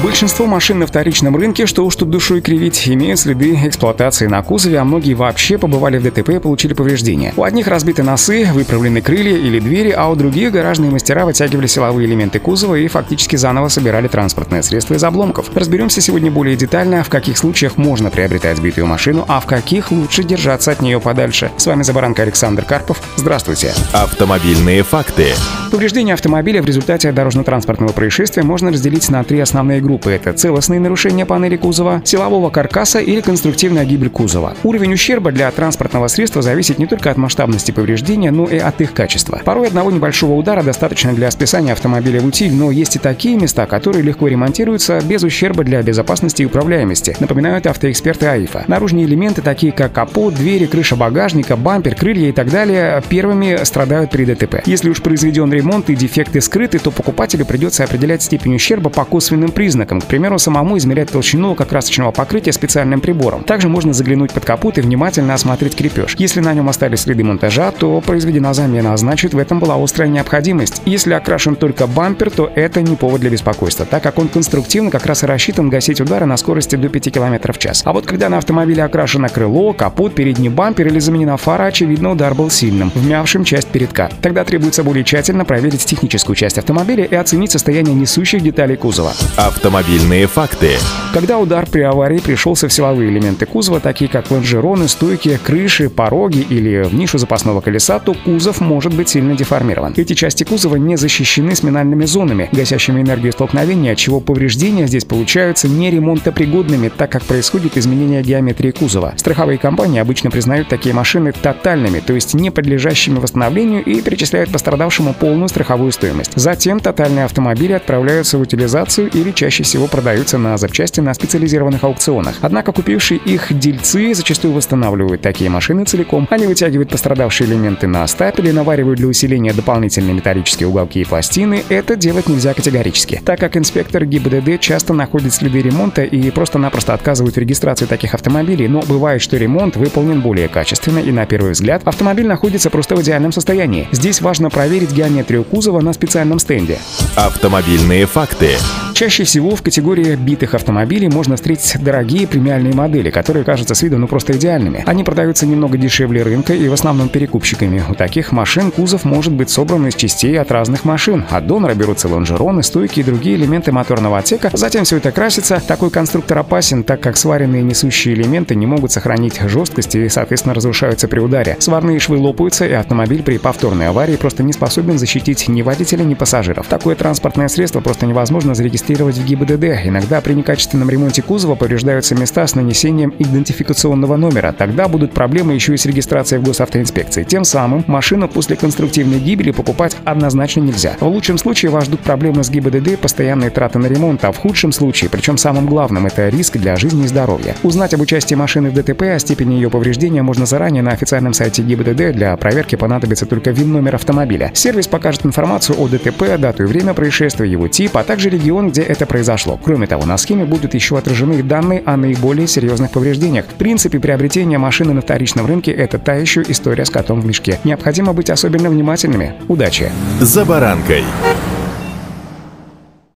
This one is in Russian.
Большинство машин на вторичном рынке, что уж тут душой кривить, имеют следы эксплуатации на кузове, а многие вообще побывали в ДТП и получили повреждения. У одних разбиты носы, выправлены крылья или двери, а у других гаражные мастера вытягивали силовые элементы кузова и фактически заново собирали транспортное средство из обломков. Разберемся сегодня более детально, в каких случаях можно приобретать сбитую машину, а в каких лучше держаться от нее подальше. С вами Забаранка Александр Карпов. Здравствуйте. Автомобильные факты. Повреждение автомобиля в результате дорожно-транспортного происшествия можно разделить на три основные группы. Это целостные нарушения панели кузова, силового каркаса или конструктивная гибель кузова. Уровень ущерба для транспортного средства зависит не только от масштабности повреждения, но и от их качества. Порой одного небольшого удара достаточно для списания автомобиля в утиль, но есть и такие места, которые легко ремонтируются без ущерба для безопасности и управляемости, напоминают автоэксперты АИФа. Наружные элементы, такие как капот, двери, крыша багажника, бампер, крылья и так далее, первыми страдают при ДТП. Если уж произведен ремонт и дефекты скрыты, то покупателю придется определять степень ущерба по косвенным признакам признакам, к примеру, самому измерять толщину лакокрасочного покрытия специальным прибором. Также можно заглянуть под капот и внимательно осмотреть крепеж. Если на нем остались следы монтажа, то произведена замена, а значит в этом была острая необходимость. Если окрашен только бампер, то это не повод для беспокойства, так как он конструктивно как раз и рассчитан гасить удары на скорости до 5 км в час. А вот когда на автомобиле окрашено крыло, капот, передний бампер или заменена фара, очевидно удар был сильным, вмявшим часть передка. Тогда требуется более тщательно проверить техническую часть автомобиля и оценить состояние несущих деталей кузова. Автомобильные факты. Когда удар при аварии пришелся в силовые элементы кузова, такие как лонжероны, стойки, крыши, пороги или в нишу запасного колеса, то кузов может быть сильно деформирован. Эти части кузова не защищены сминальными зонами, гасящими энергию столкновения, отчего повреждения здесь получаются не ремонтопригодными, так как происходит изменение геометрии кузова. Страховые компании обычно признают такие машины тотальными, то есть не подлежащими восстановлению и перечисляют пострадавшему полную страховую стоимость. Затем тотальные автомобили отправляются в утилизацию или чаще чаще всего продаются на запчасти на специализированных аукционах. Однако купившие их дельцы зачастую восстанавливают такие машины целиком. Они вытягивают пострадавшие элементы на стапели, наваривают для усиления дополнительные металлические уголки и пластины. Это делать нельзя категорически, так как инспектор ГИБДД часто находит следы ремонта и просто-напросто отказывают в регистрации таких автомобилей, но бывает, что ремонт выполнен более качественно и на первый взгляд автомобиль находится просто в идеальном состоянии. Здесь важно проверить геометрию кузова на специальном стенде. Автомобильные факты. Чаще всего в категории битых автомобилей можно встретить дорогие премиальные модели, которые кажутся с виду ну просто идеальными. Они продаются немного дешевле рынка и в основном перекупщиками. У таких машин кузов может быть собран из частей от разных машин. От донора берутся лонжероны, стойки и другие элементы моторного отсека. Затем все это красится. Такой конструктор опасен, так как сваренные несущие элементы не могут сохранить жесткость и, соответственно, разрушаются при ударе. Сварные швы лопаются, и автомобиль при повторной аварии просто не способен защитить ни водителя, ни пассажиров. Такое транспортное средство просто невозможно зарегистрировать зарегистрировать в ГИБДД. Иногда при некачественном ремонте кузова повреждаются места с нанесением идентификационного номера. Тогда будут проблемы еще и с регистрацией в госавтоинспекции. Тем самым машину после конструктивной гибели покупать однозначно нельзя. В лучшем случае вас ждут проблемы с ГИБДД, постоянные траты на ремонт, а в худшем случае, причем самым главным, это риск для жизни и здоровья. Узнать об участии машины в ДТП, о степени ее повреждения можно заранее на официальном сайте ГИБДД. Для проверки понадобится только ВИН-номер автомобиля. Сервис покажет информацию о ДТП, дату и время происшествия, его тип, а также регион, где это произошло. Кроме того, на схеме будут еще отражены данные о наиболее серьезных повреждениях. В принципе, приобретение машины на вторичном рынке – это та еще история с котом в мешке. Необходимо быть особенно внимательными. Удачи! За баранкой.